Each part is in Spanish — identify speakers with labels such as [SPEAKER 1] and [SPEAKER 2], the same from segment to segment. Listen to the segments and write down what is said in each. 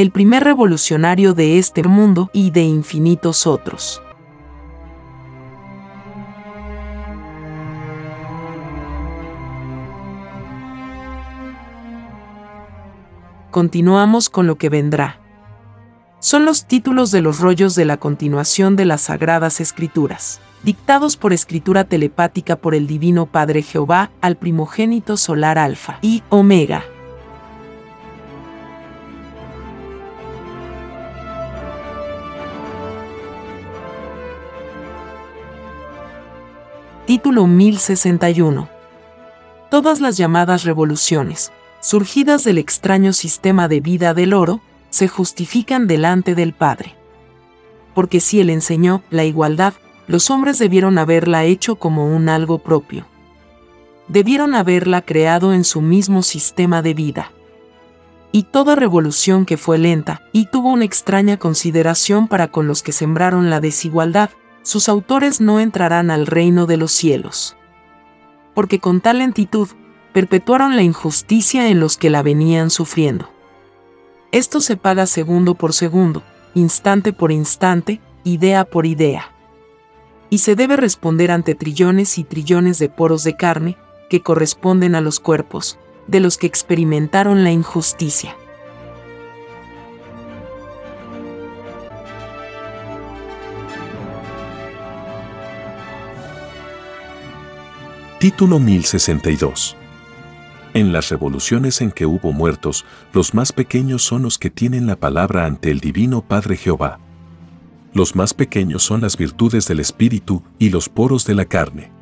[SPEAKER 1] el primer revolucionario de este mundo y de infinitos otros. Continuamos con lo que vendrá. Son los títulos de los rollos de la continuación de las Sagradas Escrituras, dictados por escritura telepática por el Divino Padre Jehová al primogénito solar Alfa y Omega, Título 1061. Todas las llamadas revoluciones, surgidas del extraño sistema de vida del oro, se justifican delante del Padre. Porque si Él enseñó la igualdad, los hombres debieron haberla hecho como un algo propio. Debieron haberla creado en su mismo sistema de vida. Y toda revolución que fue lenta y tuvo una extraña consideración para con los que sembraron la desigualdad, sus autores no entrarán al reino de los cielos. Porque con tal lentitud perpetuaron la injusticia en los que la venían sufriendo. Esto se paga segundo por segundo, instante por instante, idea por idea. Y se debe responder ante trillones y trillones de poros de carne que corresponden a los cuerpos, de los que experimentaron la injusticia.
[SPEAKER 2] Título 1062. En las revoluciones en que hubo muertos, los más pequeños son los que tienen la palabra ante el Divino Padre Jehová. Los más pequeños son las virtudes del espíritu y los poros de la carne.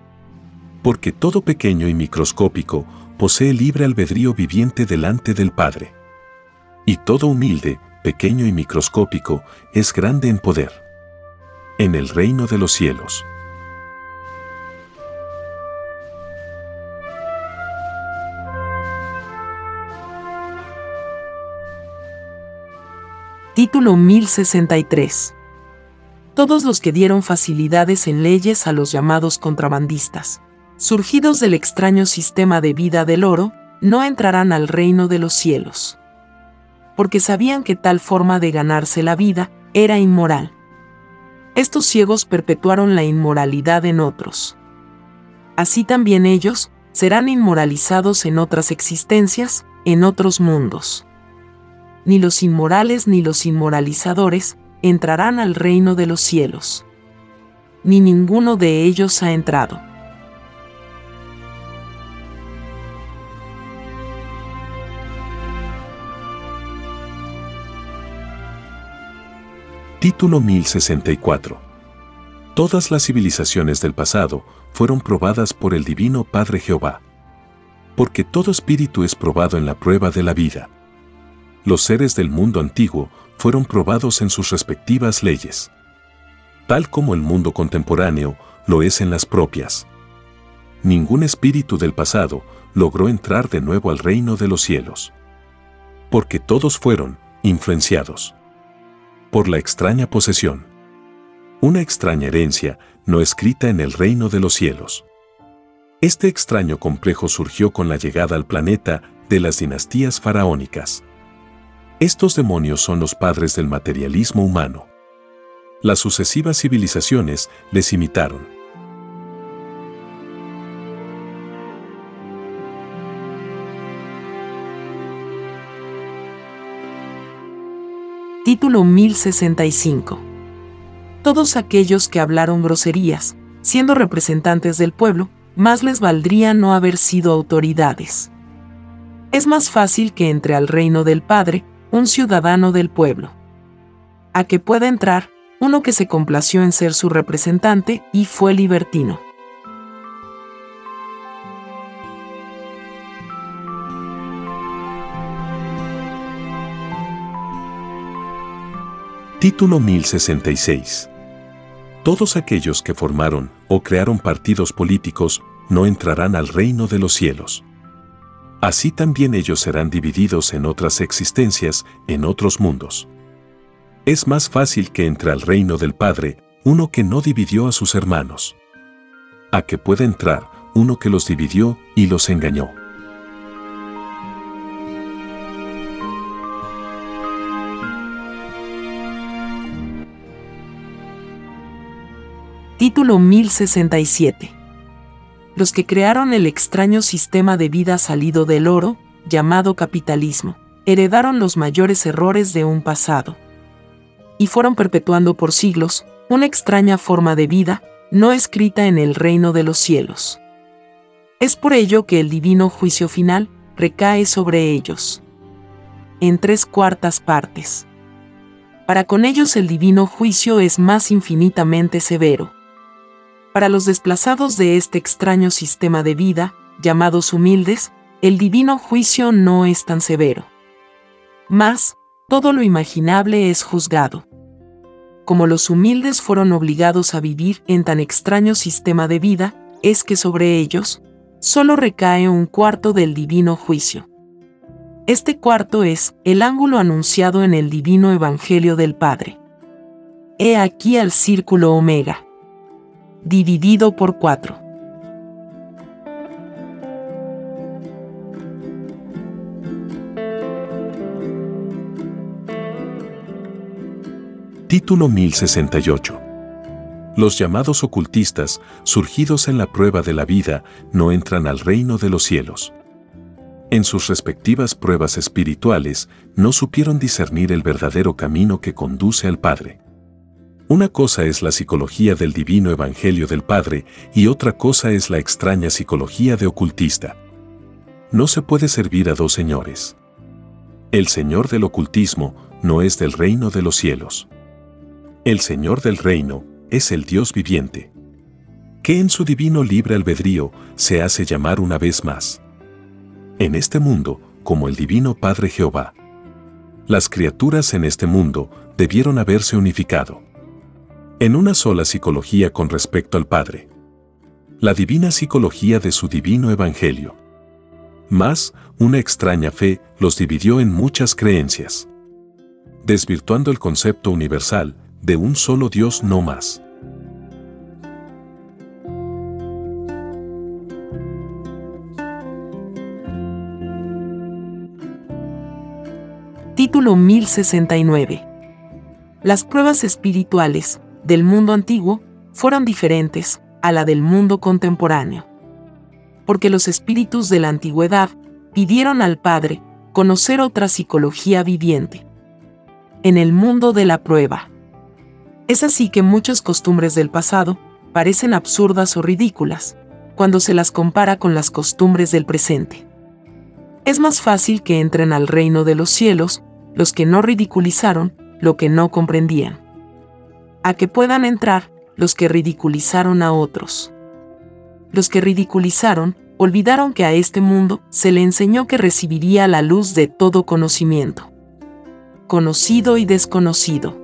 [SPEAKER 2] Porque todo pequeño y microscópico posee libre albedrío viviente delante del Padre. Y todo humilde, pequeño y microscópico es grande en poder. En el reino de los cielos.
[SPEAKER 1] Título 1063. Todos los que dieron facilidades en leyes a los llamados contrabandistas, surgidos del extraño sistema de vida del oro, no entrarán al reino de los cielos. Porque sabían que tal forma de ganarse la vida era inmoral. Estos ciegos perpetuaron la inmoralidad en otros. Así también ellos serán inmoralizados en otras existencias, en otros mundos ni los inmorales ni los inmoralizadores entrarán al reino de los cielos. Ni ninguno de ellos ha entrado.
[SPEAKER 2] Título 1064. Todas las civilizaciones del pasado fueron probadas por el Divino Padre Jehová. Porque todo espíritu es probado en la prueba de la vida. Los seres del mundo antiguo fueron probados en sus respectivas leyes. Tal como el mundo contemporáneo lo es en las propias. Ningún espíritu del pasado logró entrar de nuevo al reino de los cielos. Porque todos fueron influenciados por la extraña posesión. Una extraña herencia no escrita en el reino de los cielos. Este extraño complejo surgió con la llegada al planeta de las dinastías faraónicas. Estos demonios son los padres del materialismo humano. Las sucesivas civilizaciones les imitaron.
[SPEAKER 1] Título 1065 Todos aquellos que hablaron groserías, siendo representantes del pueblo, más les valdría no haber sido autoridades. Es más fácil que entre al reino del Padre un ciudadano del pueblo. A que pueda entrar uno que se complació en ser su representante y fue libertino.
[SPEAKER 2] Título 1066. Todos aquellos que formaron o crearon partidos políticos no entrarán al reino de los cielos. Así también ellos serán divididos en otras existencias, en otros mundos. Es más fácil que entre al reino del Padre uno que no dividió a sus hermanos. A que pueda entrar uno que los dividió y los engañó.
[SPEAKER 1] Título 1067. Los que crearon el extraño sistema de vida salido del oro, llamado capitalismo, heredaron los mayores errores de un pasado. Y fueron perpetuando por siglos una extraña forma de vida, no escrita en el reino de los cielos. Es por ello que el divino juicio final recae sobre ellos. En tres cuartas partes. Para con ellos el divino juicio es más infinitamente severo para los desplazados de este extraño sistema de vida, llamados humildes, el divino juicio no es tan severo. Más, todo lo imaginable es juzgado. Como los humildes fueron obligados a vivir en tan extraño sistema de vida, es que sobre ellos solo recae un cuarto del divino juicio. Este cuarto es el ángulo anunciado en el divino Evangelio del Padre. He aquí al círculo omega dividido por 4.
[SPEAKER 2] Título 1068. Los llamados ocultistas, surgidos en la prueba de la vida, no entran al reino de los cielos. En sus respectivas pruebas espirituales, no supieron discernir el verdadero camino que conduce al Padre. Una cosa es la psicología del divino evangelio del Padre y otra cosa es la extraña psicología de ocultista. No se puede servir a dos señores. El Señor del ocultismo no es del reino de los cielos. El Señor del reino es el Dios viviente, que en su divino libre albedrío se hace llamar una vez más. En este mundo, como el divino Padre Jehová. Las criaturas en este mundo debieron haberse unificado en una sola psicología con respecto al Padre. La divina psicología de su divino Evangelio. Más, una extraña fe los dividió en muchas creencias, desvirtuando el concepto universal de un solo Dios no más.
[SPEAKER 1] Título 1069 Las pruebas espirituales del mundo antiguo fueron diferentes a la del mundo contemporáneo. Porque los espíritus de la antigüedad pidieron al Padre conocer otra psicología viviente. En el mundo de la prueba. Es así que muchas costumbres del pasado parecen absurdas o ridículas cuando se las compara con las costumbres del presente. Es más fácil que entren al reino de los cielos los que no ridiculizaron lo que no comprendían a que puedan entrar los que ridiculizaron a otros. Los que ridiculizaron, olvidaron que a este mundo se le enseñó que recibiría la luz de todo conocimiento. Conocido y desconocido.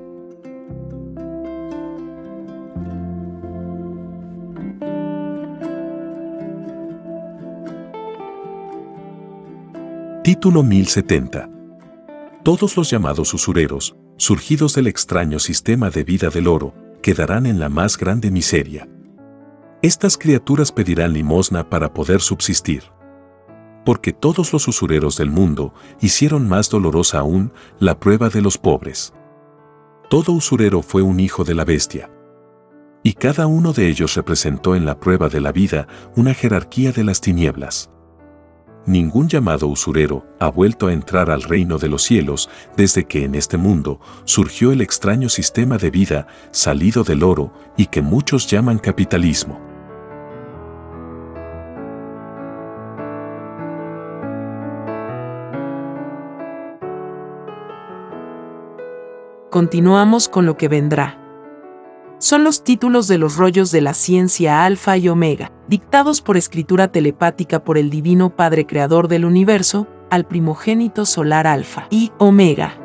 [SPEAKER 2] Título 1070. Todos los llamados usureros, surgidos del extraño sistema de vida del oro, quedarán en la más grande miseria. Estas criaturas pedirán limosna para poder subsistir. Porque todos los usureros del mundo hicieron más dolorosa aún la prueba de los pobres. Todo usurero fue un hijo de la bestia. Y cada uno de ellos representó en la prueba de la vida una jerarquía de las tinieblas ningún llamado usurero ha vuelto a entrar al reino de los cielos desde que en este mundo surgió el extraño sistema de vida salido del oro y que muchos llaman capitalismo.
[SPEAKER 1] Continuamos con lo que vendrá son los títulos de los rollos de la ciencia alfa y omega, dictados por escritura telepática por el Divino Padre Creador del Universo, al primogénito solar alfa y omega.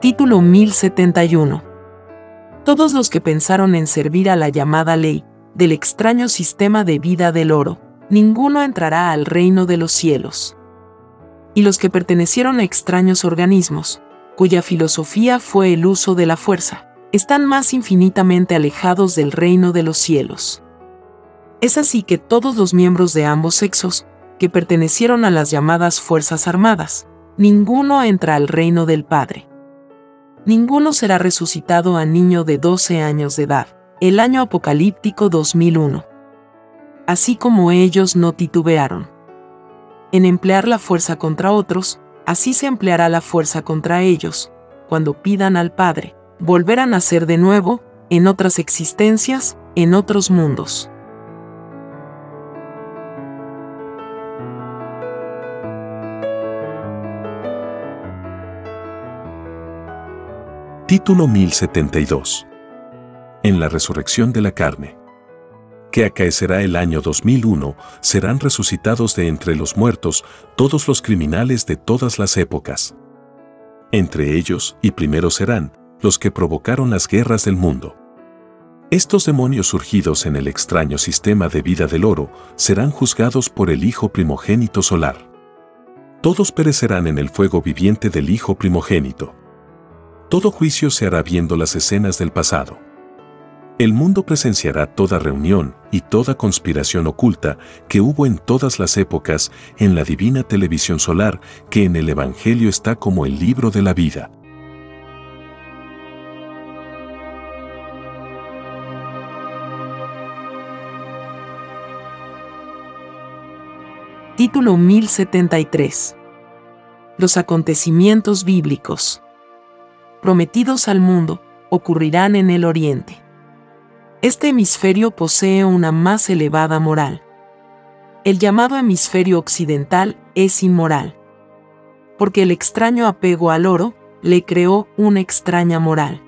[SPEAKER 1] Título 1071. Todos los que pensaron en servir a la llamada ley del extraño sistema de vida del oro, ninguno entrará al reino de los cielos. Y los que pertenecieron a extraños organismos, cuya filosofía fue el uso de la fuerza, están más infinitamente alejados del reino de los cielos. Es así que todos los miembros de ambos sexos, que pertenecieron a las llamadas Fuerzas Armadas, ninguno entra al reino del Padre. Ninguno será resucitado a niño de 12 años de edad, el año apocalíptico 2001 así como ellos no titubearon. En emplear la fuerza contra otros, así se empleará la fuerza contra ellos, cuando pidan al Padre, volver a nacer de nuevo, en otras existencias, en otros mundos.
[SPEAKER 2] Título 1072. En la resurrección de la carne que acaecerá el año 2001, serán resucitados de entre los muertos todos los criminales de todas las épocas. Entre ellos, y primero serán, los que provocaron las guerras del mundo. Estos demonios surgidos en el extraño sistema de vida del oro serán juzgados por el Hijo primogénito solar. Todos perecerán en el fuego viviente del Hijo primogénito. Todo juicio se hará viendo las escenas del pasado. El mundo presenciará toda reunión y toda conspiración oculta que hubo en todas las épocas en la divina televisión solar que en el Evangelio está como el libro de la vida.
[SPEAKER 1] Título 1073 Los acontecimientos bíblicos prometidos al mundo ocurrirán en el Oriente. Este hemisferio posee una más elevada moral. El llamado hemisferio occidental es inmoral. Porque el extraño apego al oro le creó una extraña moral.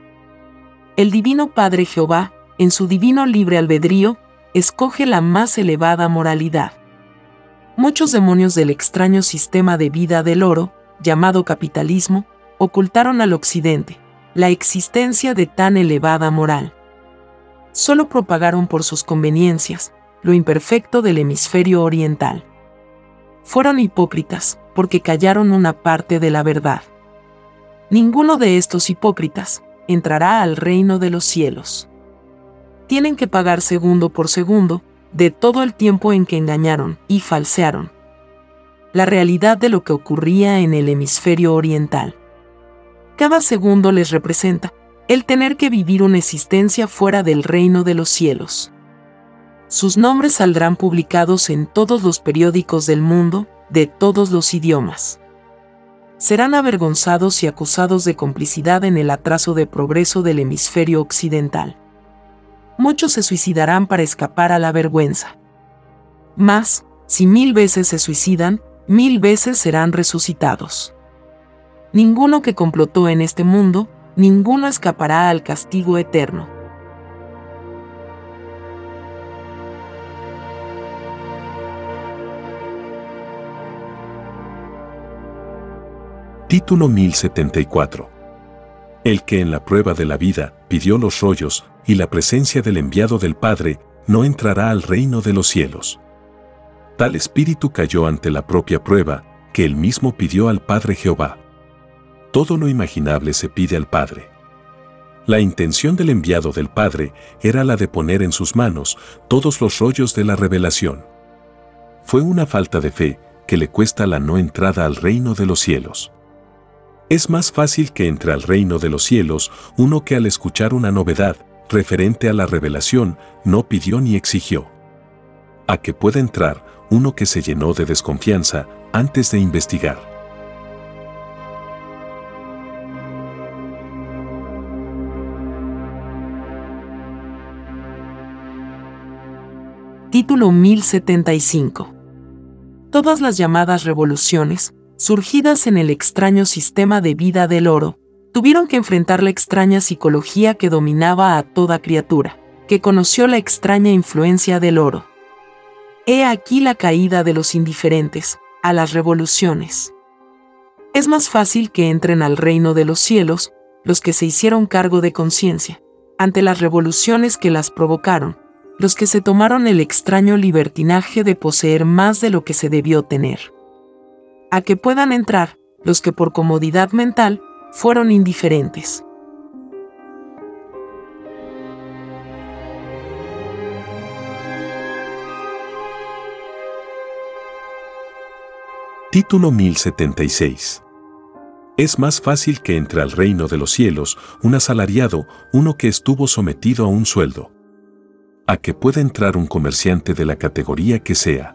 [SPEAKER 1] El Divino Padre Jehová, en su divino libre albedrío, escoge la más elevada moralidad. Muchos demonios del extraño sistema de vida del oro, llamado capitalismo, ocultaron al occidente la existencia de tan elevada moral solo propagaron por sus conveniencias lo imperfecto del hemisferio oriental. Fueron hipócritas porque callaron una parte de la verdad. Ninguno de estos hipócritas entrará al reino de los cielos. Tienen que pagar segundo por segundo de todo el tiempo en que engañaron y falsearon la realidad de lo que ocurría en el hemisferio oriental. Cada segundo les representa el tener que vivir una existencia fuera del reino de los cielos. Sus nombres saldrán publicados en todos los periódicos del mundo, de todos los idiomas. Serán avergonzados y acusados de complicidad en el atraso de progreso del hemisferio occidental. Muchos se suicidarán para escapar a la vergüenza. Mas, si mil veces se suicidan, mil veces serán resucitados. ninguno que complotó en este mundo, ninguno escapará al castigo eterno.
[SPEAKER 2] Título 1074. El que en la prueba de la vida pidió los rollos y la presencia del enviado del Padre, no entrará al reino de los cielos. Tal espíritu cayó ante la propia prueba, que él mismo pidió al Padre Jehová. Todo lo imaginable se pide al Padre. La intención del enviado del Padre era la de poner en sus manos todos los rollos de la revelación. Fue una falta de fe que le cuesta la no entrada al reino de los cielos. Es más fácil que entre al reino de los cielos uno que al escuchar una novedad referente a la revelación no pidió ni exigió. A que pueda entrar uno que se llenó de desconfianza antes de investigar.
[SPEAKER 1] Título 1075. Todas las llamadas revoluciones, surgidas en el extraño sistema de vida del oro, tuvieron que enfrentar la extraña psicología que dominaba a toda criatura, que conoció la extraña influencia del oro. He aquí la caída de los indiferentes, a las revoluciones. Es más fácil que entren al reino de los cielos los que se hicieron cargo de conciencia, ante las revoluciones que las provocaron, los que se tomaron el extraño libertinaje de poseer más de lo que se debió tener. A que puedan entrar los que por comodidad mental fueron indiferentes.
[SPEAKER 2] Título 1076 es más fácil que entre al reino de los cielos un asalariado, uno que estuvo sometido a un sueldo, a que pueda entrar un comerciante de la categoría que sea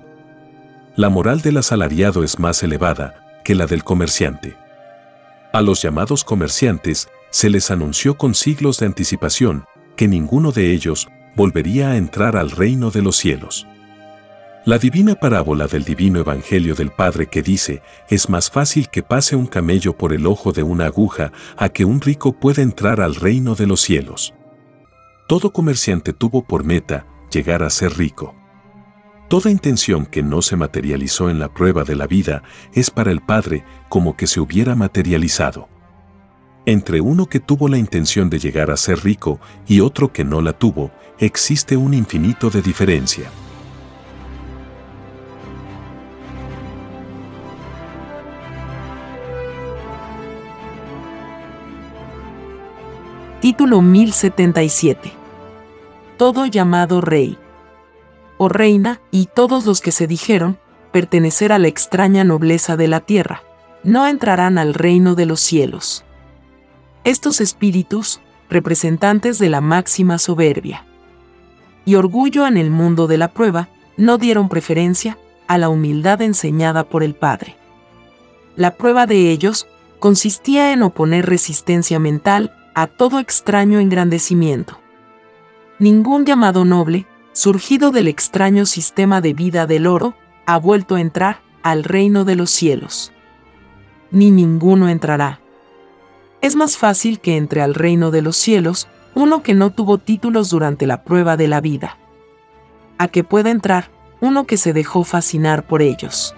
[SPEAKER 2] la moral del asalariado es más elevada que la del comerciante. A los llamados comerciantes se les anunció con siglos de anticipación que ninguno de ellos volvería a entrar al reino de los cielos. La divina parábola del divino Evangelio del Padre que dice, es más fácil que pase un camello por el ojo de una aguja a que un rico pueda entrar al reino de los cielos. Todo comerciante tuvo por meta llegar a ser rico. Toda intención que no se materializó en la prueba de la vida es para el Padre como que se hubiera materializado. Entre uno que tuvo la intención de llegar a ser rico y otro que no la tuvo, existe un infinito de diferencia.
[SPEAKER 1] Título 1077. Todo llamado rey o reina, y todos los que se dijeron pertenecer a la extraña nobleza de la tierra, no entrarán al reino de los cielos. Estos espíritus, representantes de la máxima soberbia y orgullo en el mundo de la prueba, no dieron preferencia a la humildad enseñada por el Padre. La prueba de ellos consistía en oponer resistencia mental a todo extraño engrandecimiento. Ningún llamado noble surgido del extraño sistema de vida del oro, ha vuelto a entrar al reino de los cielos. Ni ninguno entrará. Es más fácil que entre al reino de los cielos uno que no tuvo títulos durante la prueba de la vida, a que pueda entrar uno que se dejó fascinar por ellos.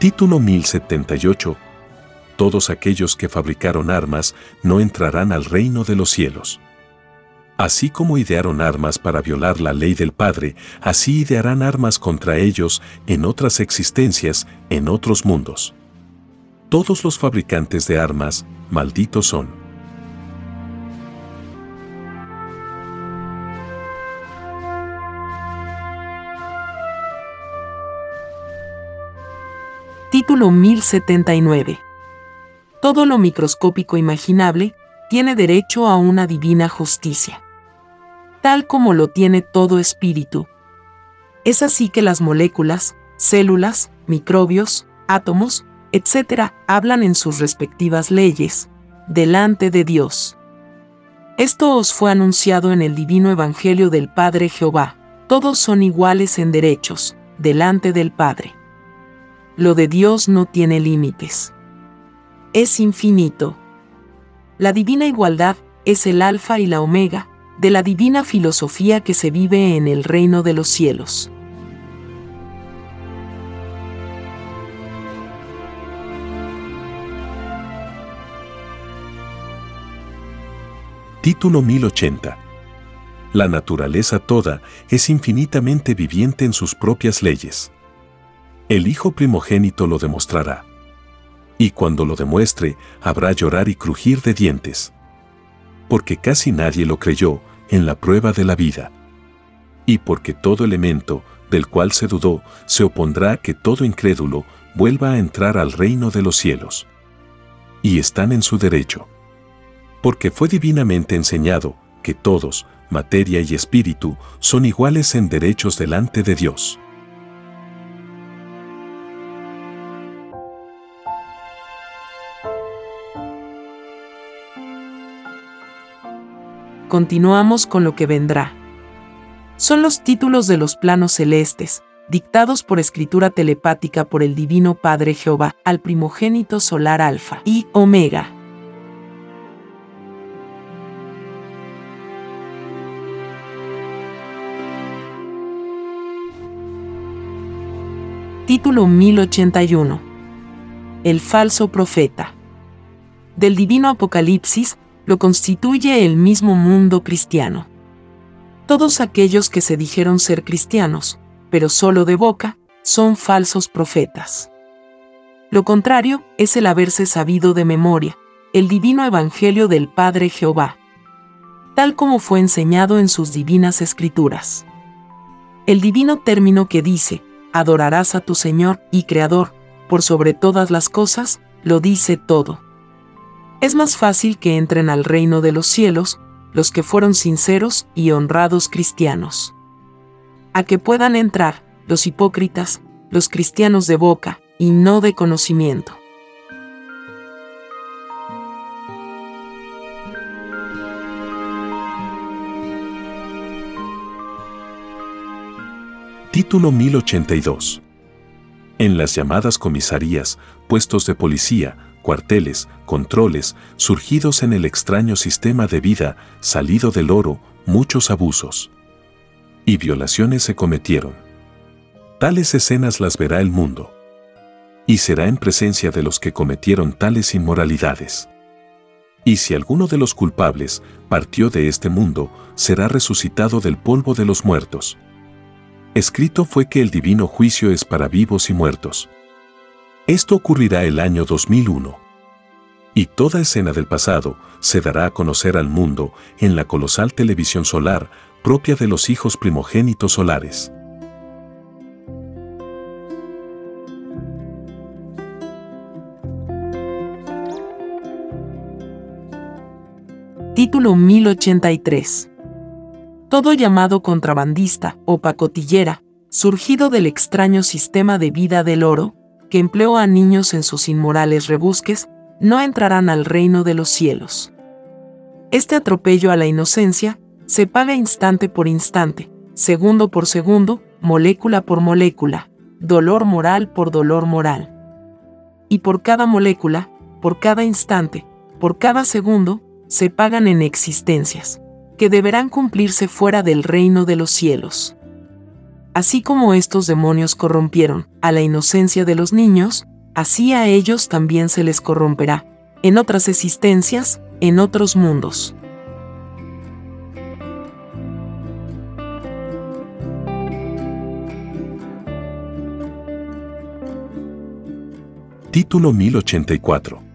[SPEAKER 2] Título 1078. Todos aquellos que fabricaron armas no entrarán al reino de los cielos. Así como idearon armas para violar la ley del Padre, así idearán armas contra ellos en otras existencias, en otros mundos. Todos los fabricantes de armas, malditos son.
[SPEAKER 1] Título 1079. Todo lo microscópico imaginable tiene derecho a una divina justicia, tal como lo tiene todo espíritu. Es así que las moléculas, células, microbios, átomos, etc., hablan en sus respectivas leyes, delante de Dios. Esto os fue anunciado en el divino Evangelio del Padre Jehová. Todos son iguales en derechos, delante del Padre. Lo de Dios no tiene límites. Es infinito. La divina igualdad es el alfa y la omega, de la divina filosofía que se vive en el reino de los cielos.
[SPEAKER 2] Título 1080. La naturaleza toda es infinitamente viviente en sus propias leyes. El Hijo primogénito lo demostrará. Y cuando lo demuestre, habrá llorar y crujir de dientes. Porque casi nadie lo creyó en la prueba de la vida. Y porque todo elemento, del cual se dudó, se opondrá a que todo incrédulo vuelva a entrar al reino de los cielos. Y están en su derecho porque fue divinamente enseñado que todos, materia y espíritu, son iguales en derechos delante de Dios.
[SPEAKER 1] Continuamos con lo que vendrá. Son los títulos de los planos celestes, dictados por escritura telepática por el Divino Padre Jehová al primogénito solar Alfa y Omega. Título 1081. El falso profeta. Del divino Apocalipsis lo constituye el mismo mundo cristiano. Todos aquellos que se dijeron ser cristianos, pero solo de boca, son falsos profetas. Lo contrario es el haberse sabido de memoria, el divino Evangelio del Padre Jehová, tal como fue enseñado en sus divinas escrituras. El divino término que dice, adorarás a tu Señor y Creador, por sobre todas las cosas, lo dice todo. Es más fácil que entren al reino de los cielos los que fueron sinceros y honrados cristianos. A que puedan entrar los hipócritas, los cristianos de boca y no de conocimiento.
[SPEAKER 2] Título 1082. En las llamadas comisarías, puestos de policía, cuarteles, controles, surgidos en el extraño sistema de vida salido del oro, muchos abusos y violaciones se cometieron. Tales escenas las verá el mundo. Y será en presencia de los que cometieron tales inmoralidades. Y si alguno de los culpables partió de este mundo, será resucitado del polvo de los muertos Escrito fue que el divino juicio es para vivos y muertos. Esto ocurrirá el año 2001. Y toda escena del pasado se dará a conocer al mundo en la colosal televisión solar propia de los hijos primogénitos solares.
[SPEAKER 1] Título 1083 todo llamado contrabandista o pacotillera, surgido del extraño sistema de vida del oro, que empleó a niños en sus inmorales rebusques, no entrarán al reino de los cielos. Este atropello a la inocencia se paga instante por instante, segundo por segundo, molécula por molécula, dolor moral por dolor moral. Y por cada molécula, por cada instante, por cada segundo, se pagan en existencias que deberán cumplirse fuera del reino de los cielos. Así como estos demonios corrompieron a la inocencia de los niños, así a ellos también se les corromperá, en otras existencias, en otros mundos.
[SPEAKER 2] Título 1084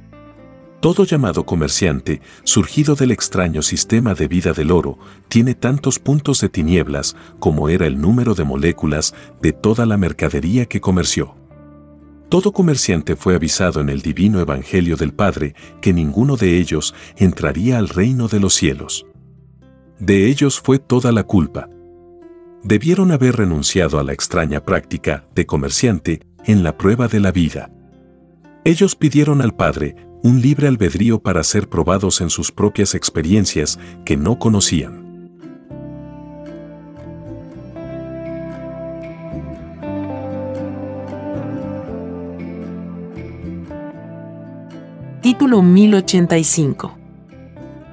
[SPEAKER 2] todo llamado comerciante, surgido del extraño sistema de vida del oro, tiene tantos puntos de tinieblas como era el número de moléculas de toda la mercadería que comerció. Todo comerciante fue avisado en el divino Evangelio del Padre que ninguno de ellos entraría al reino de los cielos. De ellos fue toda la culpa. Debieron haber renunciado a la extraña práctica de comerciante en la prueba de la vida. Ellos pidieron al Padre un libre albedrío para ser probados en sus propias experiencias que no conocían.
[SPEAKER 1] Título 1085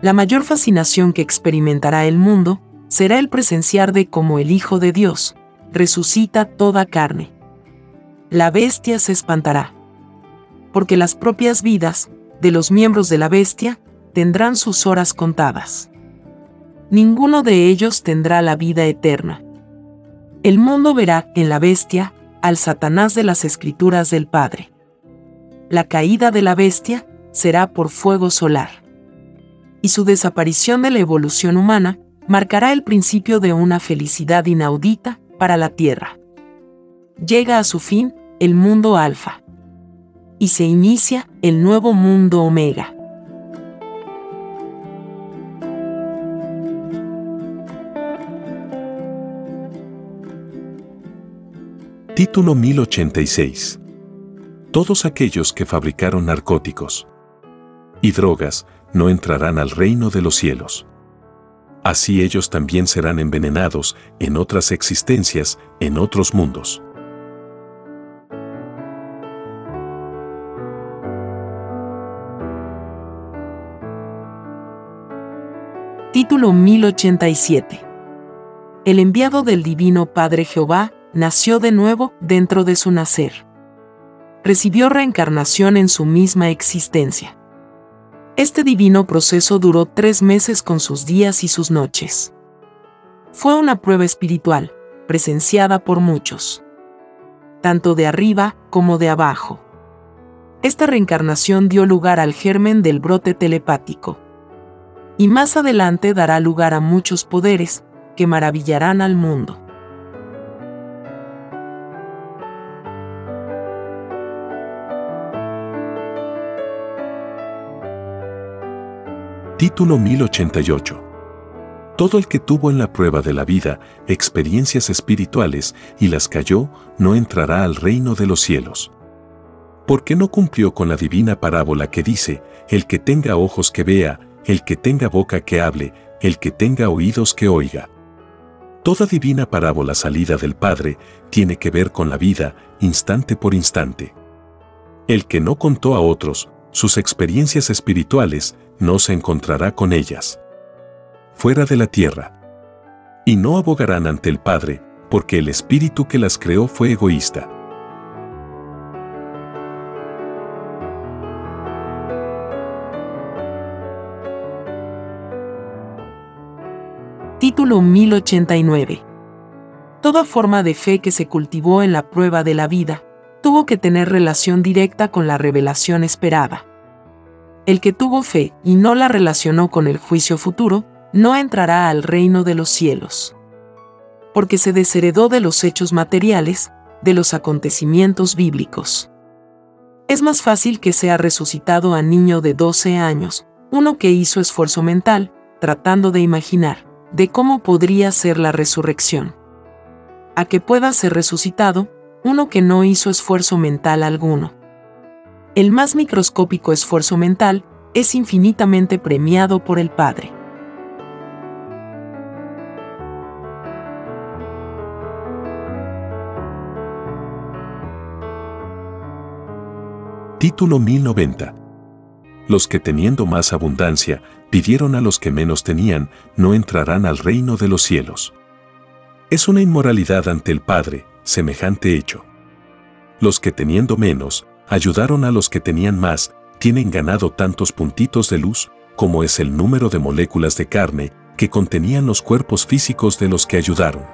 [SPEAKER 1] La mayor fascinación que experimentará el mundo será el presenciar de cómo el Hijo de Dios resucita toda carne. La bestia se espantará, porque las propias vidas de los miembros de la bestia tendrán sus horas contadas. Ninguno de ellos tendrá la vida eterna. El mundo verá en la bestia al Satanás de las escrituras del Padre. La caída de la bestia será por fuego solar. Y su desaparición de la evolución humana marcará el principio de una felicidad inaudita para la Tierra. Llega a su fin el mundo alfa. Y se inicia el nuevo mundo omega.
[SPEAKER 2] Título 1086. Todos aquellos que fabricaron narcóticos y drogas no entrarán al reino de los cielos. Así ellos también serán envenenados en otras existencias, en otros mundos.
[SPEAKER 1] Título 1087 El enviado del Divino Padre Jehová nació de nuevo dentro de su nacer. Recibió reencarnación en su misma existencia. Este divino proceso duró tres meses con sus días y sus noches. Fue una prueba espiritual, presenciada por muchos, tanto de arriba como de abajo. Esta reencarnación dio lugar al germen del brote telepático. Y más adelante dará lugar a muchos poderes que maravillarán al mundo.
[SPEAKER 2] Título 1088. Todo el que tuvo en la prueba de la vida experiencias espirituales y las cayó, no entrará al reino de los cielos. Porque no cumplió con la divina parábola que dice, el que tenga ojos que vea, el que tenga boca que hable, el que tenga oídos que oiga. Toda divina parábola salida del Padre tiene que ver con la vida, instante por instante. El que no contó a otros sus experiencias espirituales, no se encontrará con ellas. Fuera de la tierra. Y no abogarán ante el Padre, porque el espíritu que las creó fue egoísta.
[SPEAKER 1] Título 1089 Toda forma de fe que se cultivó en la prueba de la vida, tuvo que tener relación directa con la revelación esperada. El que tuvo fe y no la relacionó con el juicio futuro, no entrará al reino de los cielos. Porque se desheredó de los hechos materiales, de los acontecimientos bíblicos. Es más fácil que sea resucitado a niño de 12 años, uno que hizo esfuerzo mental, tratando de imaginar, de cómo podría ser la resurrección. A que pueda ser resucitado, uno que no hizo esfuerzo mental alguno el más microscópico esfuerzo mental es infinitamente premiado por el Padre.
[SPEAKER 2] Título 1090 Los que teniendo más abundancia pidieron a los que menos tenían, no entrarán al reino de los cielos. Es una inmoralidad ante el Padre, semejante hecho. Los que teniendo menos, ayudaron a los que tenían más, tienen ganado tantos puntitos de luz, como es el número de moléculas de carne que contenían los cuerpos físicos de los que ayudaron.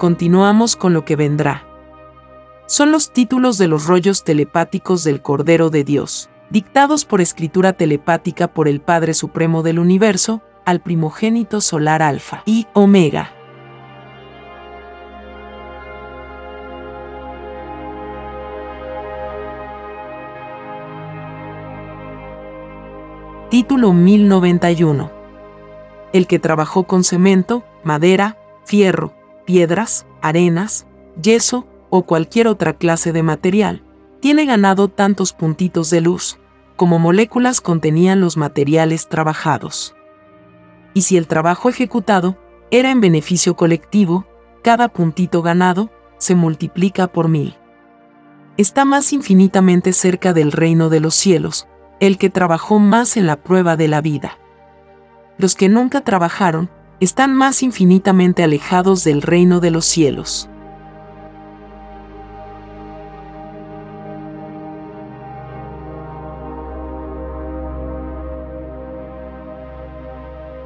[SPEAKER 1] Continuamos con lo que vendrá. Son los títulos de los rollos telepáticos del Cordero de Dios dictados por escritura telepática por el Padre Supremo del Universo, al primogénito solar Alfa y Omega. Título 1091. El que trabajó con cemento, madera, fierro, piedras, arenas, yeso o cualquier otra clase de material, tiene ganado tantos puntitos de luz, como moléculas contenían los materiales trabajados. Y si el trabajo ejecutado era en beneficio colectivo, cada puntito ganado se multiplica por mil. Está más infinitamente cerca del reino de los cielos, el que trabajó más en la prueba de la vida. Los que nunca trabajaron están más infinitamente alejados del reino de los cielos.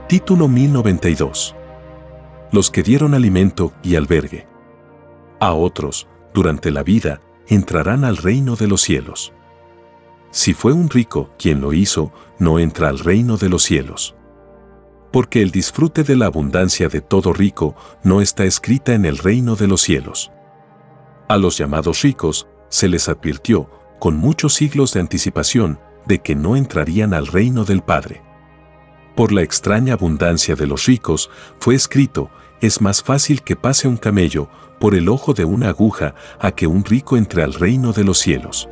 [SPEAKER 2] Título 1092. Los que dieron alimento y albergue. A otros, durante la vida, entrarán al reino de los cielos. Si fue un rico quien lo hizo, no entra al reino de los cielos. Porque el disfrute de la abundancia de todo rico no está escrita en el reino de los cielos. A los llamados ricos se les advirtió, con muchos siglos de anticipación, de que no entrarían al reino del Padre por la extraña abundancia de los ricos, fue escrito, es más fácil que pase un camello por el ojo de una aguja a que un rico entre al reino de los cielos.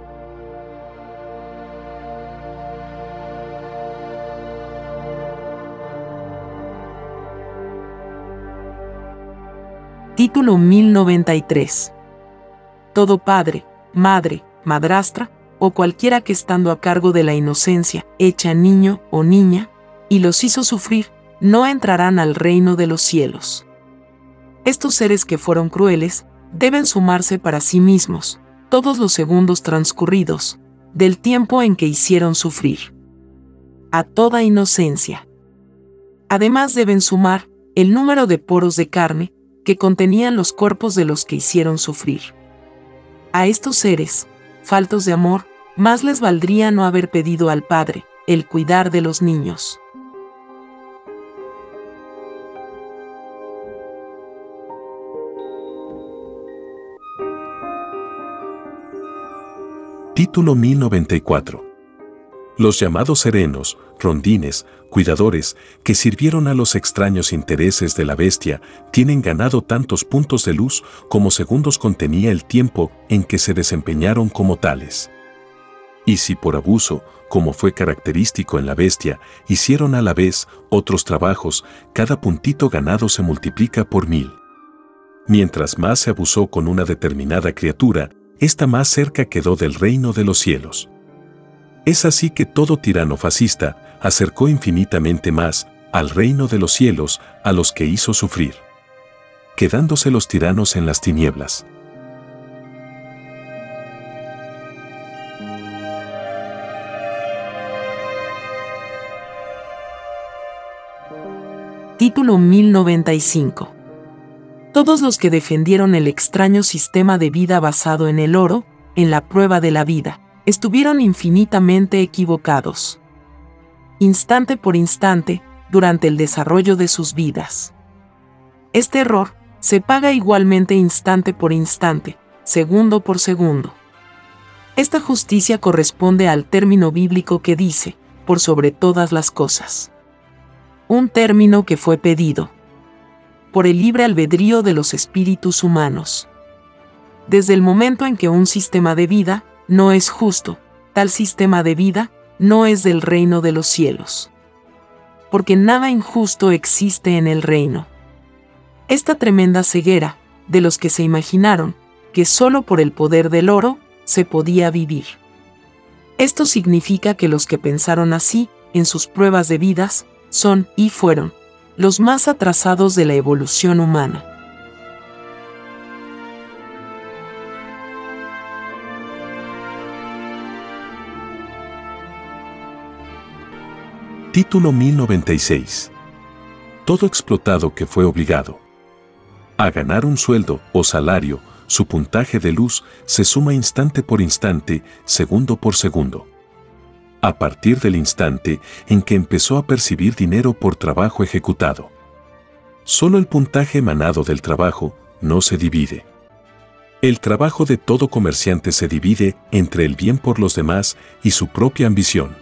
[SPEAKER 1] Título 1093 Todo padre, madre, madrastra, o cualquiera que estando a cargo de la inocencia, hecha niño o niña, y los hizo sufrir, no entrarán al reino de los cielos. Estos seres que fueron crueles, deben sumarse para sí mismos, todos los segundos transcurridos, del tiempo en que hicieron sufrir. A toda inocencia. Además deben sumar el número de poros de carne que contenían los cuerpos de los que hicieron sufrir. A estos seres, faltos de amor, más les valdría no haber pedido al Padre el cuidar de los niños.
[SPEAKER 2] Título 1094. Los llamados serenos, rondines, cuidadores, que sirvieron a los extraños intereses de la bestia, tienen ganado tantos puntos de luz como segundos contenía el tiempo en que se desempeñaron como tales. Y si por abuso, como fue característico en la bestia, hicieron a la vez otros trabajos, cada puntito ganado se multiplica por mil. Mientras más se abusó con una determinada criatura, esta más cerca quedó del reino de los cielos. Es así que todo tirano fascista acercó infinitamente más al reino de los cielos a los que hizo sufrir, quedándose los tiranos en las tinieblas.
[SPEAKER 1] Título 1095 todos los que defendieron el extraño sistema de vida basado en el oro, en la prueba de la vida, estuvieron infinitamente equivocados. Instante por instante, durante el desarrollo de sus vidas. Este error se paga igualmente instante por instante, segundo por segundo. Esta justicia corresponde al término bíblico que dice, por sobre todas las cosas. Un término que fue pedido por el libre albedrío de los espíritus humanos. Desde el momento en que un sistema de vida no es justo, tal sistema de vida no es del reino de los cielos. Porque nada injusto existe en el reino. Esta tremenda ceguera, de los que se imaginaron que solo por el poder del oro se podía vivir. Esto significa que los que pensaron así, en sus pruebas de vidas, son y fueron los más atrasados de la evolución humana.
[SPEAKER 2] Título 1096. Todo explotado que fue obligado a ganar un sueldo o salario, su puntaje de luz se suma instante por instante, segundo por segundo a partir del instante en que empezó a percibir dinero por trabajo ejecutado. Solo el puntaje emanado del trabajo no se divide. El trabajo de todo comerciante se divide entre el bien por los demás y su propia ambición.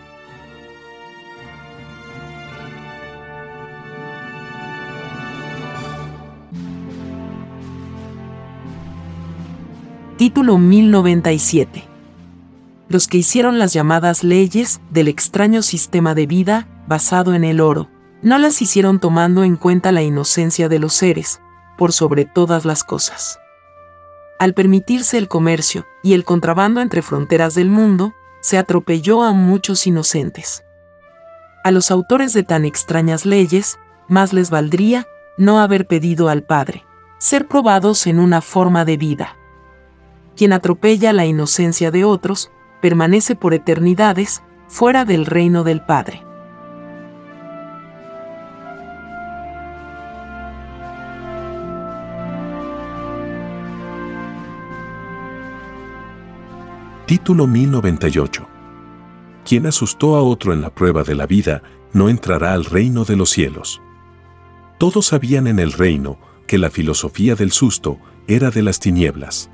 [SPEAKER 1] Título 1097. Los que hicieron las llamadas leyes del extraño sistema de vida basado en el oro, no las hicieron tomando en cuenta la inocencia de los seres, por sobre todas las cosas. Al permitirse el comercio y el contrabando entre fronteras del mundo, se atropelló a muchos inocentes. A los autores de tan extrañas leyes, más les valdría no haber pedido al Padre, ser probados en una forma de vida. Quien atropella la inocencia de otros, permanece por eternidades fuera del reino del Padre.
[SPEAKER 2] Título 1098. Quien asustó a otro en la prueba de la vida, no entrará al reino de los cielos. Todos sabían en el reino que la filosofía del susto era de las tinieblas.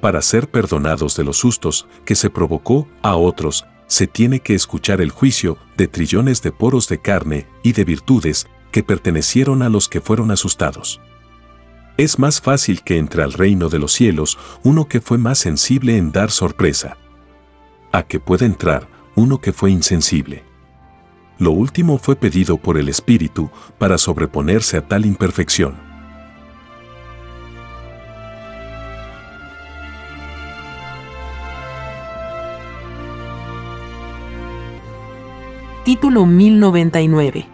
[SPEAKER 2] Para ser perdonados de los sustos que se provocó a otros, se tiene que escuchar el juicio de trillones de poros de carne y de virtudes que pertenecieron a los que fueron asustados. Es más fácil que entre al reino de los cielos uno que fue más sensible en dar sorpresa. A que pueda entrar uno que fue insensible. Lo último fue pedido por el Espíritu para sobreponerse a tal imperfección.
[SPEAKER 1] Título 1099.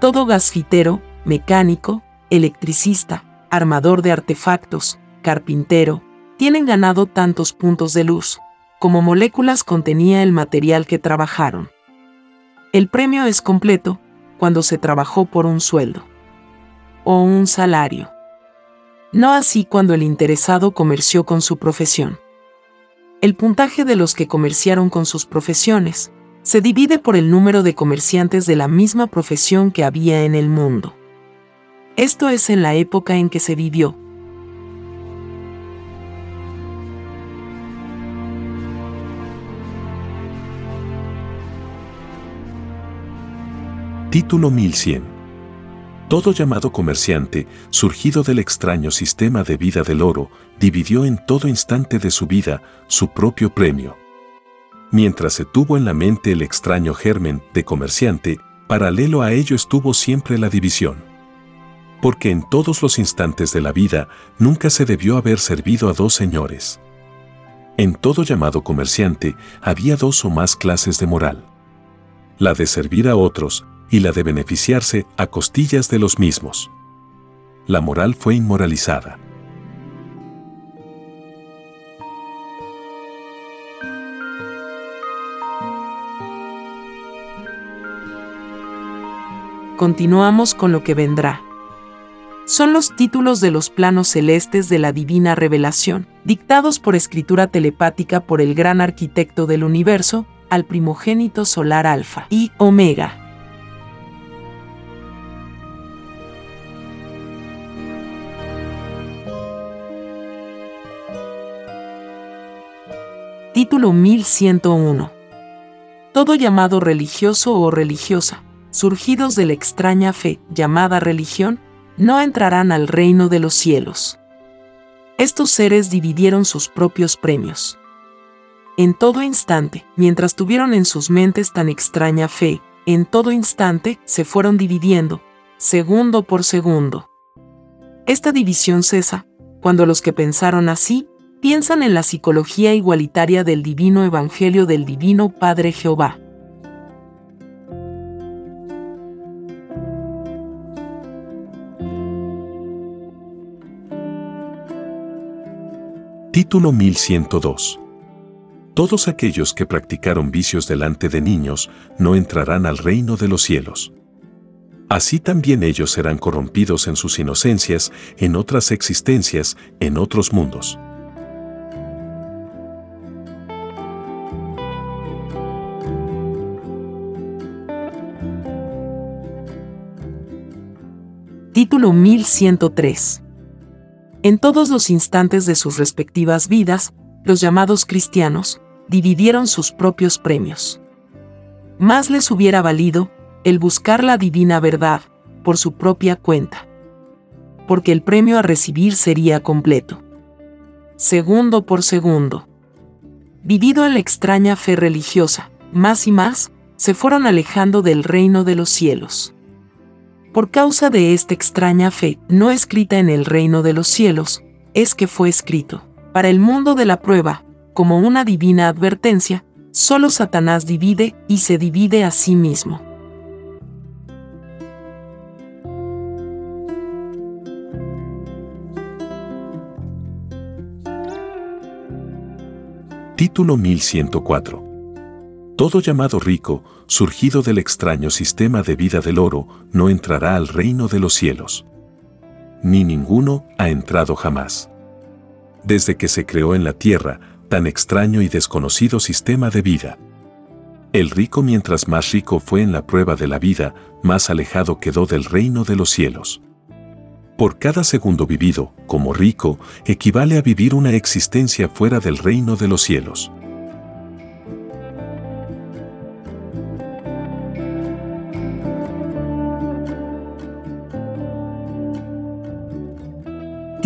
[SPEAKER 1] Todo gasfitero, mecánico, electricista, armador de artefactos, carpintero, tienen ganado tantos puntos de luz, como moléculas contenía el material que trabajaron. El premio es completo cuando se trabajó por un sueldo o un salario. No así cuando el interesado comerció con su profesión. El puntaje de los que comerciaron con sus profesiones se divide por el número de comerciantes de la misma profesión que había en el mundo. Esto es en la época en que se vivió.
[SPEAKER 2] Título 1100. Todo llamado comerciante, surgido del extraño sistema de vida del oro, dividió en todo instante de su vida su propio premio. Mientras se tuvo en la mente el extraño germen de comerciante, paralelo a ello estuvo siempre la división porque en todos los instantes de la vida nunca se debió haber servido a dos señores. En todo llamado comerciante había dos o más clases de moral. La de servir a otros y la de beneficiarse a costillas de los mismos. La moral fue inmoralizada.
[SPEAKER 1] Continuamos con lo que vendrá son los títulos de los planos celestes de la divina revelación, dictados por escritura telepática por el gran arquitecto del universo, al primogénito solar Alfa y Omega. Título 1101. Todo llamado religioso o religiosa, surgidos de la extraña fe llamada religión, no entrarán al reino de los cielos. Estos seres dividieron sus propios premios. En todo instante, mientras tuvieron en sus mentes tan extraña fe, en todo instante se fueron dividiendo, segundo por segundo. Esta división cesa cuando los que pensaron así piensan en la psicología igualitaria del divino Evangelio del Divino Padre Jehová.
[SPEAKER 2] Título 1102. Todos aquellos que practicaron vicios delante de niños no entrarán al reino de los cielos. Así también ellos serán corrompidos en sus inocencias, en otras existencias, en otros mundos.
[SPEAKER 1] Título 1103 en todos los instantes de sus respectivas vidas, los llamados cristianos dividieron sus propios premios. Más les hubiera valido el buscar la divina verdad por su propia cuenta, porque el premio a recibir sería completo. segundo por segundo. Vivido en la extraña fe religiosa, más y más, se fueron alejando del reino de los cielos. Por causa de esta extraña fe, no escrita en el reino de los cielos, es que fue escrito, para el mundo de la prueba, como una divina advertencia, solo Satanás divide y se divide a sí mismo.
[SPEAKER 2] Título 1104. Todo llamado rico, surgido del extraño sistema de vida del oro, no entrará al reino de los cielos. Ni ninguno ha entrado jamás. Desde que se creó en la tierra tan extraño y desconocido sistema de vida. El rico mientras más rico fue en la prueba de la vida, más alejado quedó del reino de los cielos. Por cada segundo vivido, como rico, equivale a vivir una existencia fuera del reino de los cielos.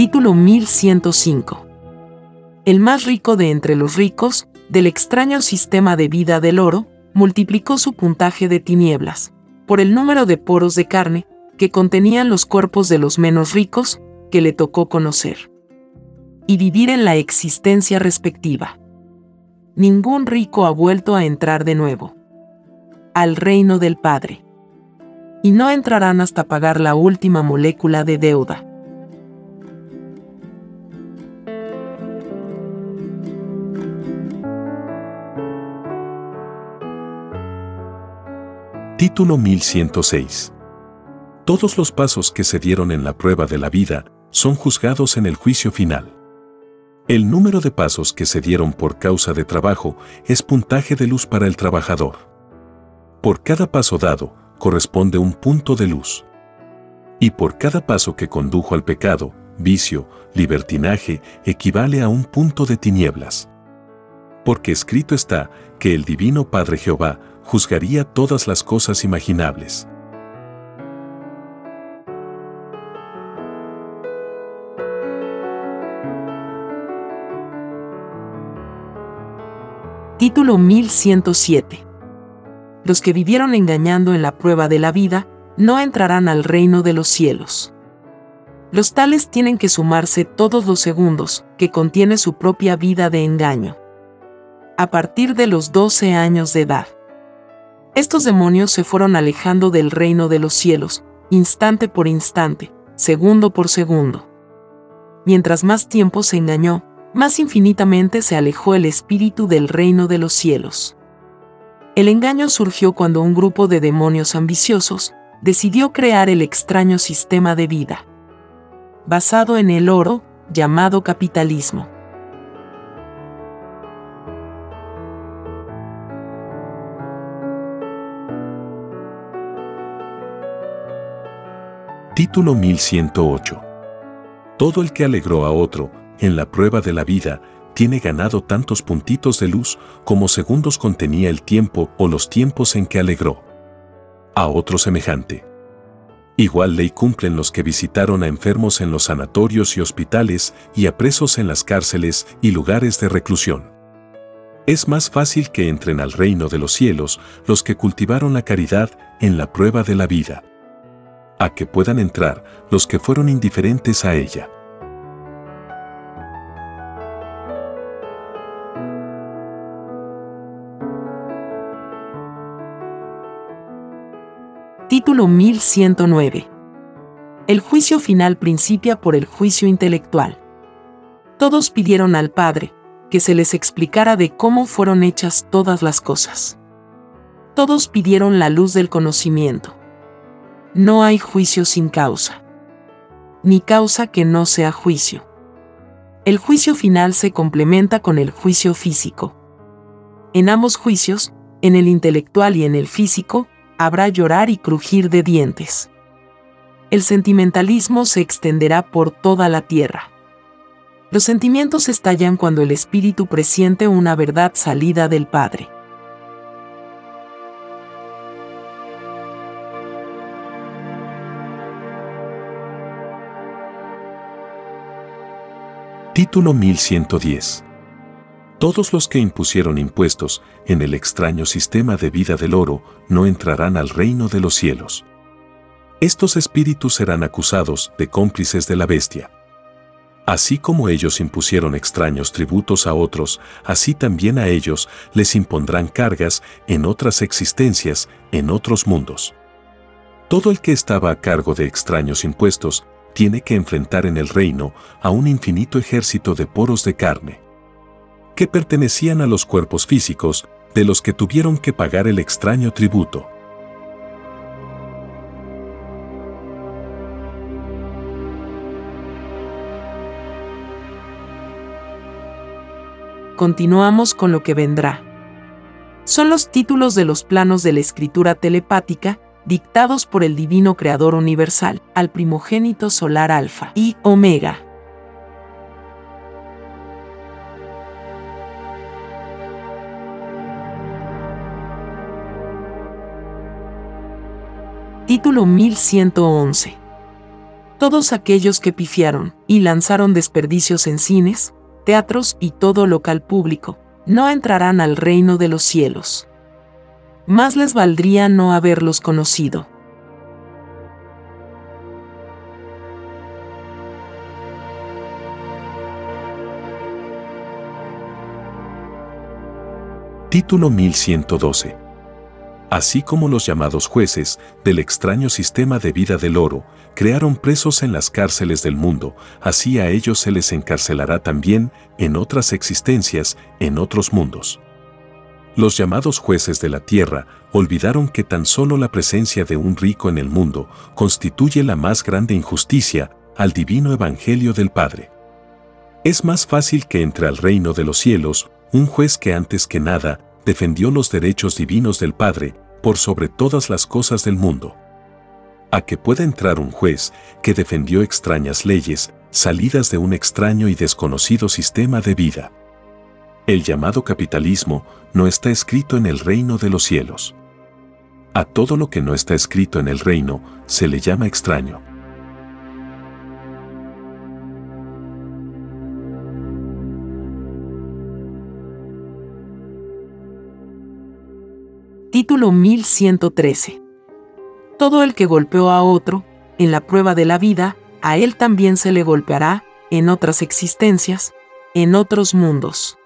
[SPEAKER 1] Título 1105. El más rico de entre los ricos, del extraño sistema de vida del oro, multiplicó su puntaje de tinieblas, por el número de poros de carne, que contenían los cuerpos de los menos ricos que le tocó conocer. Y vivir en la existencia respectiva. Ningún rico ha vuelto a entrar de nuevo. Al reino del Padre. Y no entrarán hasta pagar la última molécula de deuda.
[SPEAKER 2] Título 1106 todos los pasos que se dieron en la prueba de la vida son juzgados en el juicio final. El número de pasos que se dieron por causa de trabajo es puntaje de luz para el trabajador. Por cada paso dado, corresponde un punto de luz. Y por cada paso que condujo al pecado, vicio, libertinaje, equivale a un punto de tinieblas. Porque escrito está que el Divino Padre Jehová juzgaría todas las cosas imaginables.
[SPEAKER 1] Título 1107. Los que vivieron engañando en la prueba de la vida, no entrarán al reino de los cielos. Los tales tienen que sumarse todos los segundos que contiene su propia vida de engaño. A partir de los 12 años de edad. Estos demonios se fueron alejando del reino de los cielos, instante por instante, segundo por segundo. Mientras más tiempo se engañó, más infinitamente se alejó el espíritu del reino de los cielos. El engaño surgió cuando un grupo de demonios ambiciosos decidió crear el extraño sistema de vida, basado en el oro, llamado capitalismo.
[SPEAKER 2] Título 1108. Todo el que alegró a otro, en la prueba de la vida, tiene ganado tantos puntitos de luz como segundos contenía el tiempo o los tiempos en que alegró. A otro semejante. Igual ley cumplen los que visitaron a enfermos en los sanatorios y hospitales y a presos en las cárceles y lugares de reclusión. Es más fácil que entren al reino de los cielos los que cultivaron la caridad en la prueba de la vida. A que puedan entrar los que fueron indiferentes a ella.
[SPEAKER 1] Título 1109. El juicio final principia por el juicio intelectual. Todos pidieron al Padre que se les explicara de cómo fueron hechas todas las cosas. Todos pidieron la luz del conocimiento. No hay juicio sin causa. Ni causa que no sea juicio. El juicio final se complementa con el juicio físico. En ambos juicios, en el intelectual y en el físico, habrá llorar y crujir de dientes. El sentimentalismo se extenderá por toda la tierra. Los sentimientos estallan cuando el espíritu presiente una verdad salida del Padre.
[SPEAKER 2] Título 1110. Todos los que impusieron impuestos en el extraño sistema de vida del oro no entrarán al reino de los cielos. Estos espíritus serán acusados de cómplices de la bestia. Así como ellos impusieron extraños tributos a otros, así también a ellos les impondrán cargas en otras existencias, en otros mundos. Todo el que estaba a cargo de extraños impuestos tiene que enfrentar en el reino a un infinito ejército de poros de carne, que pertenecían a los cuerpos físicos de los que tuvieron que pagar el extraño tributo.
[SPEAKER 1] Continuamos con lo que vendrá. Son los títulos de los planos de la escritura telepática dictados por el Divino Creador Universal, al primogénito solar Alfa y Omega. Título 1111. Todos aquellos que pifiaron y lanzaron desperdicios en cines, teatros y todo local público, no entrarán al reino de los cielos más les valdría no haberlos conocido.
[SPEAKER 2] Título 1112. Así como los llamados jueces del extraño sistema de vida del oro crearon presos en las cárceles del mundo, así a ellos se les encarcelará también en otras existencias, en otros mundos. Los llamados jueces de la tierra olvidaron que tan solo la presencia de un rico en el mundo constituye la más grande injusticia al divino evangelio del Padre. Es más fácil que entre al reino de los cielos un juez que antes que nada defendió los derechos divinos del Padre por sobre todas las cosas del mundo. A que pueda entrar un juez que defendió extrañas leyes salidas de un extraño y desconocido sistema de vida. El llamado capitalismo no está escrito en el reino de los cielos. A todo lo que no está escrito en el reino se le llama extraño.
[SPEAKER 1] Título 1113. Todo el que golpeó a otro, en la prueba de la vida, a él también se le golpeará, en otras existencias, en otros mundos.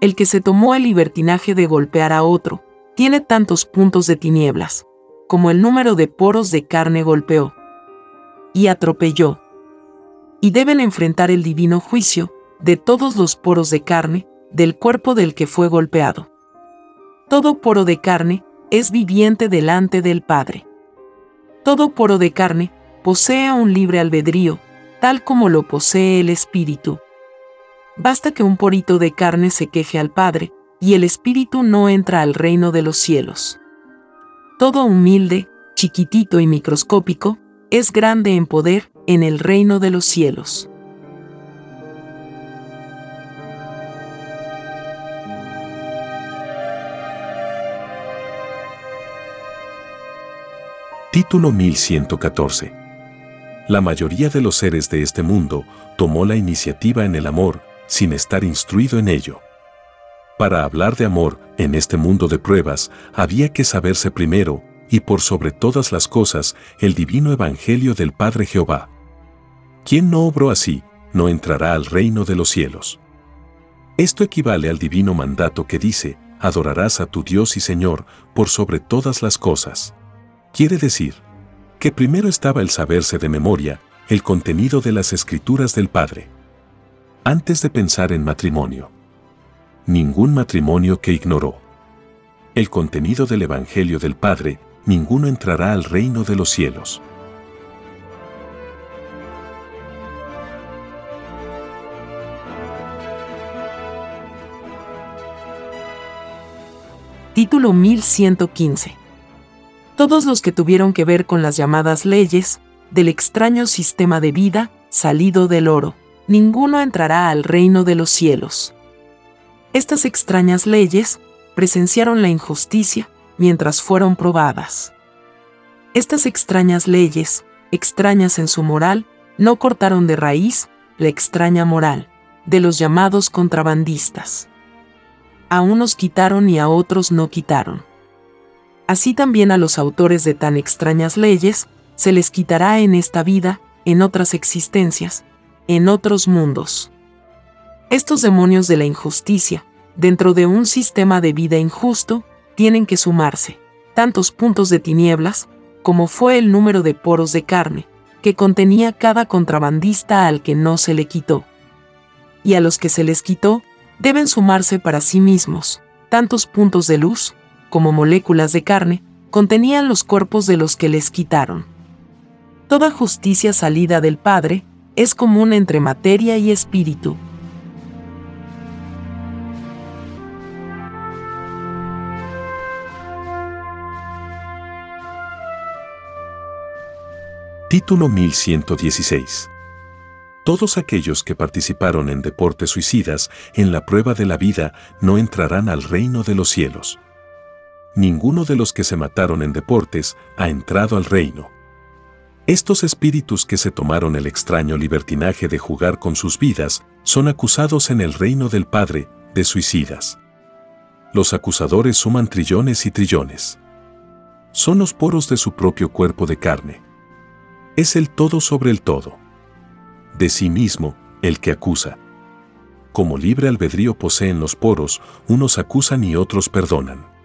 [SPEAKER 1] El que se tomó el libertinaje de golpear a otro, tiene tantos puntos de tinieblas, como el número de poros de carne golpeó. Y atropelló. Y deben enfrentar el divino juicio de todos los poros de carne del cuerpo del que fue golpeado. Todo poro de carne es viviente delante del Padre. Todo poro de carne posee un libre albedrío, tal como lo posee el Espíritu. Basta que un porito de carne se queje al Padre, y el Espíritu no entra al reino de los cielos. Todo humilde, chiquitito y microscópico, es grande en poder en el reino de los cielos.
[SPEAKER 2] Título 1114. La mayoría de los seres de este mundo tomó la iniciativa en el amor, sin estar instruido en ello. Para hablar de amor en este mundo de pruebas, había que saberse primero, y por sobre todas las cosas, el divino evangelio del Padre Jehová. Quien no obró así, no entrará al reino de los cielos. Esto equivale al divino mandato que dice, adorarás a tu Dios y Señor por sobre todas las cosas. Quiere decir, que primero estaba el saberse de memoria el contenido de las escrituras del Padre antes de pensar en matrimonio. Ningún matrimonio que ignoró. El contenido del Evangelio del Padre, ninguno entrará al reino de los cielos.
[SPEAKER 1] Título 1115. Todos los que tuvieron que ver con las llamadas leyes del extraño sistema de vida salido del oro ninguno entrará al reino de los cielos. Estas extrañas leyes presenciaron la injusticia mientras fueron probadas. Estas extrañas leyes, extrañas en su moral, no cortaron de raíz la extraña moral, de los llamados contrabandistas. A unos quitaron y a otros no quitaron. Así también a los autores de tan extrañas leyes, se les quitará en esta vida, en otras existencias, en otros mundos. Estos demonios de la injusticia, dentro de un sistema de vida injusto, tienen que sumarse, tantos puntos de tinieblas, como fue el número de poros de carne, que contenía cada contrabandista al que no se le quitó. Y a los que se les quitó, deben sumarse para sí mismos, tantos puntos de luz, como moléculas de carne, contenían los cuerpos de los que les quitaron. Toda justicia salida del Padre es común entre materia y espíritu.
[SPEAKER 2] Título 1116 todos aquellos que participaron en deportes suicidas en la prueba de la vida no entrarán al reino de los cielos. Ninguno de los que se mataron en deportes ha entrado al reino. Estos espíritus que se tomaron el extraño libertinaje de jugar con sus vidas son acusados en el reino del Padre de suicidas. Los acusadores suman trillones y trillones. Son los poros de su propio cuerpo de carne. Es el todo sobre el todo de sí mismo, el que acusa. Como libre albedrío poseen los poros, unos acusan y otros perdonan.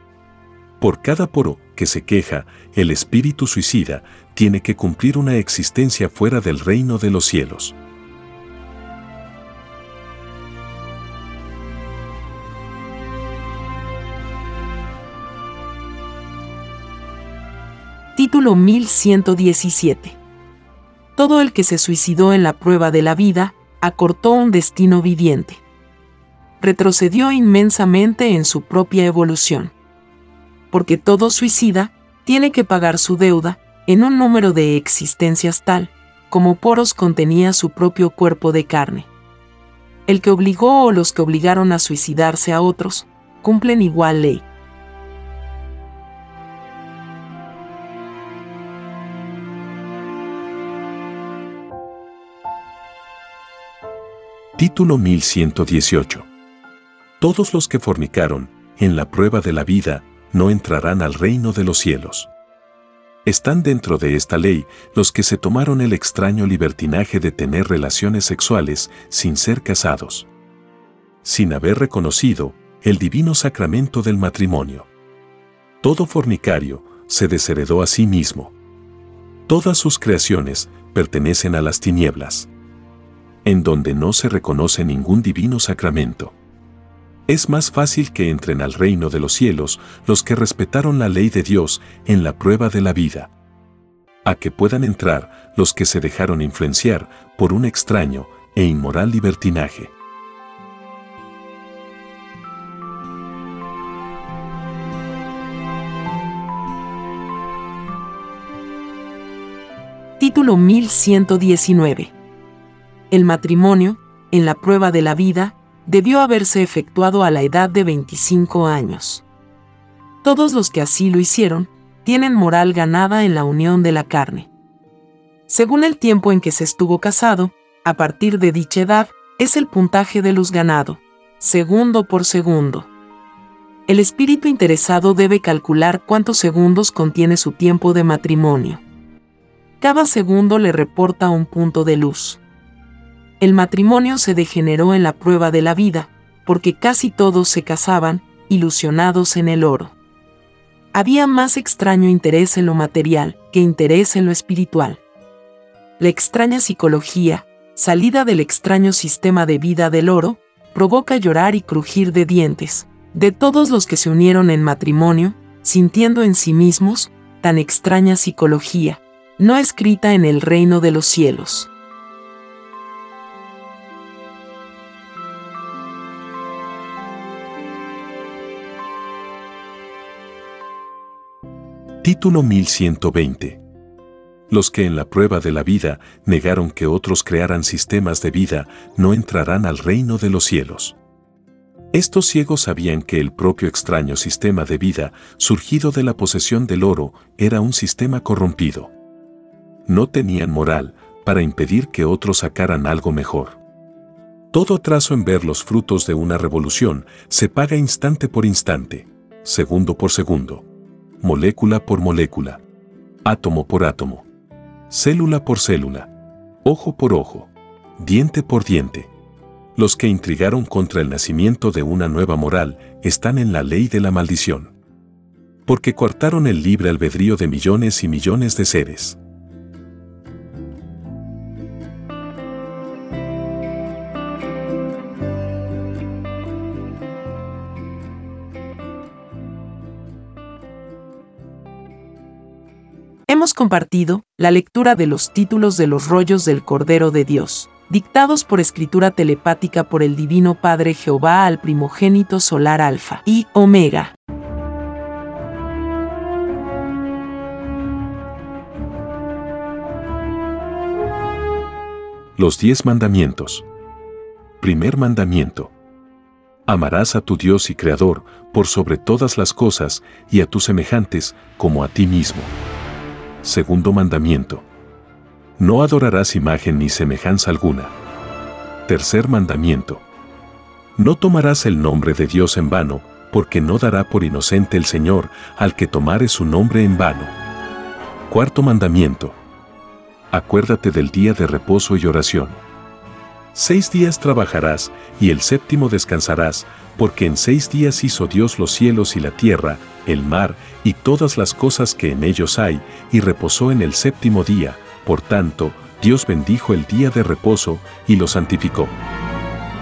[SPEAKER 2] Por cada poro que se queja, el espíritu suicida tiene que cumplir una existencia fuera del reino de los cielos.
[SPEAKER 1] Título 1117 todo el que se suicidó en la prueba de la vida acortó un destino viviente. Retrocedió inmensamente en su propia evolución. Porque todo suicida tiene que pagar su deuda en un número de existencias tal como Poros contenía su propio cuerpo de carne. El que obligó o los que obligaron a suicidarse a otros cumplen igual ley.
[SPEAKER 2] Título 1118. Todos los que fornicaron, en la prueba de la vida, no entrarán al reino de los cielos. Están dentro de esta ley los que se tomaron el extraño libertinaje de tener relaciones sexuales sin ser casados, sin haber reconocido el divino sacramento del matrimonio. Todo fornicario se desheredó a sí mismo. Todas sus creaciones pertenecen a las tinieblas en donde no se reconoce ningún divino sacramento. Es más fácil que entren al reino de los cielos los que respetaron la ley de Dios en la prueba de la vida, a que puedan entrar los que se dejaron influenciar por un extraño e inmoral libertinaje.
[SPEAKER 1] Título 1119 el matrimonio, en la prueba de la vida, debió haberse efectuado a la edad de 25 años. Todos los que así lo hicieron, tienen moral ganada en la unión de la carne. Según el tiempo en que se estuvo casado, a partir de dicha edad, es el puntaje de luz ganado, segundo por segundo. El espíritu interesado debe calcular cuántos segundos contiene su tiempo de matrimonio. Cada segundo le reporta un punto de luz el matrimonio se degeneró en la prueba de la vida, porque casi todos se casaban, ilusionados en el oro. Había más extraño interés en lo material que interés en lo espiritual. La extraña psicología, salida del extraño sistema de vida del oro, provoca llorar y crujir de dientes, de todos los que se unieron en matrimonio, sintiendo en sí mismos tan extraña psicología, no escrita en el reino de los cielos.
[SPEAKER 2] Título 1120. Los que en la prueba de la vida negaron que otros crearan sistemas de vida no entrarán al reino de los cielos. Estos ciegos sabían que el propio extraño sistema de vida, surgido de la posesión del oro, era un sistema corrompido. No tenían moral para impedir que otros sacaran algo mejor. Todo atraso en ver los frutos de una revolución se paga instante por instante, segundo por segundo, molécula por molécula, átomo por átomo, célula por célula, ojo por ojo, diente por diente. Los que intrigaron contra el nacimiento de una nueva moral están en la ley de la maldición. Porque coartaron el libre albedrío de millones y millones de seres.
[SPEAKER 1] Hemos compartido la lectura de los títulos de los rollos del Cordero de Dios, dictados por escritura telepática por el Divino Padre Jehová al primogénito solar Alfa y Omega.
[SPEAKER 2] Los diez mandamientos. Primer mandamiento. Amarás a tu Dios y Creador por sobre todas las cosas y a tus semejantes como a ti mismo. Segundo mandamiento. No adorarás imagen ni semejanza alguna. Tercer mandamiento. No tomarás el nombre de Dios en vano, porque no dará por inocente el Señor al que tomare su nombre en vano. Cuarto mandamiento. Acuérdate del día de reposo y oración. Seis días trabajarás y el séptimo descansarás, porque en seis días hizo Dios los cielos y la tierra, el mar y todas las cosas que en ellos hay, y reposó en el séptimo día, por tanto, Dios bendijo el día de reposo y lo santificó.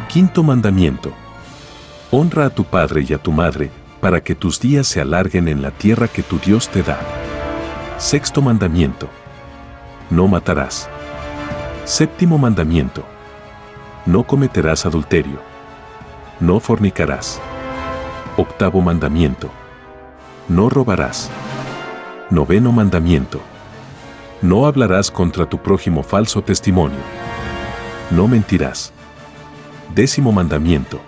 [SPEAKER 2] Quinto mandamiento. Honra a tu padre y a tu madre, para que tus días se alarguen en la tierra que tu Dios te da. Sexto mandamiento. No matarás. Séptimo mandamiento. No cometerás adulterio. No fornicarás. Octavo mandamiento no robarás. Noveno mandamiento. No hablarás contra tu prójimo falso testimonio. No mentirás. Décimo mandamiento.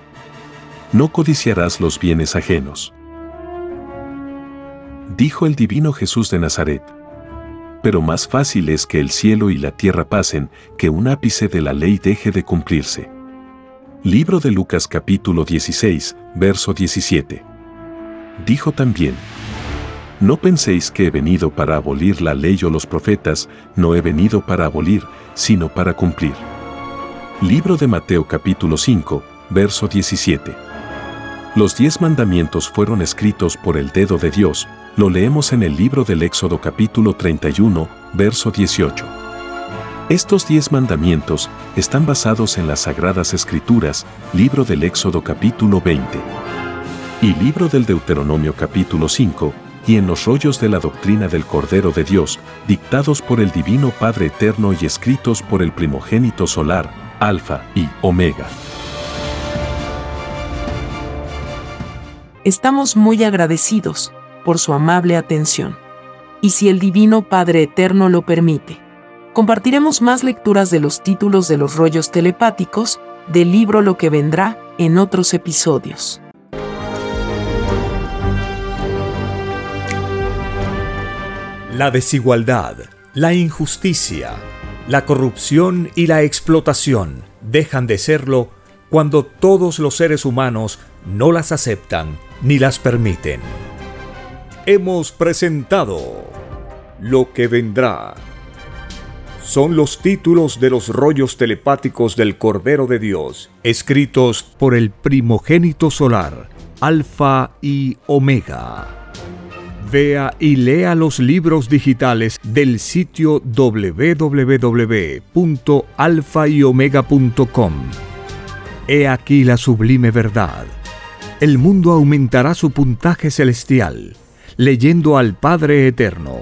[SPEAKER 2] No codiciarás los bienes ajenos. Dijo el divino Jesús de Nazaret. Pero más fácil es que el cielo y la tierra pasen, que un ápice de la ley deje de cumplirse. Libro de Lucas capítulo 16, verso 17. Dijo también, No penséis que he venido para abolir la ley o los profetas, no he venido para abolir, sino para cumplir. Libro de Mateo capítulo 5, verso 17. Los diez mandamientos fueron escritos por el dedo de Dios, lo leemos en el libro del Éxodo capítulo 31, verso 18. Estos diez mandamientos están basados en las Sagradas Escrituras, libro del Éxodo capítulo 20 y libro del Deuteronomio capítulo 5, y en los rollos de la doctrina del Cordero de Dios, dictados por el Divino Padre Eterno y escritos por el primogénito solar, Alfa y Omega.
[SPEAKER 1] Estamos muy agradecidos por su amable atención. Y si el Divino Padre Eterno lo permite, compartiremos más lecturas de los títulos de los rollos telepáticos del libro Lo que vendrá en otros episodios.
[SPEAKER 3] La desigualdad, la injusticia, la corrupción y la explotación dejan de serlo cuando todos los seres humanos no las aceptan ni las permiten. Hemos presentado Lo que vendrá. Son los títulos de los rollos telepáticos del Cordero de Dios, escritos por el primogénito solar, Alfa y Omega vea y lea los libros digitales del sitio www.alfayomega.com. He aquí la sublime verdad. El mundo aumentará su puntaje celestial, leyendo al Padre Eterno,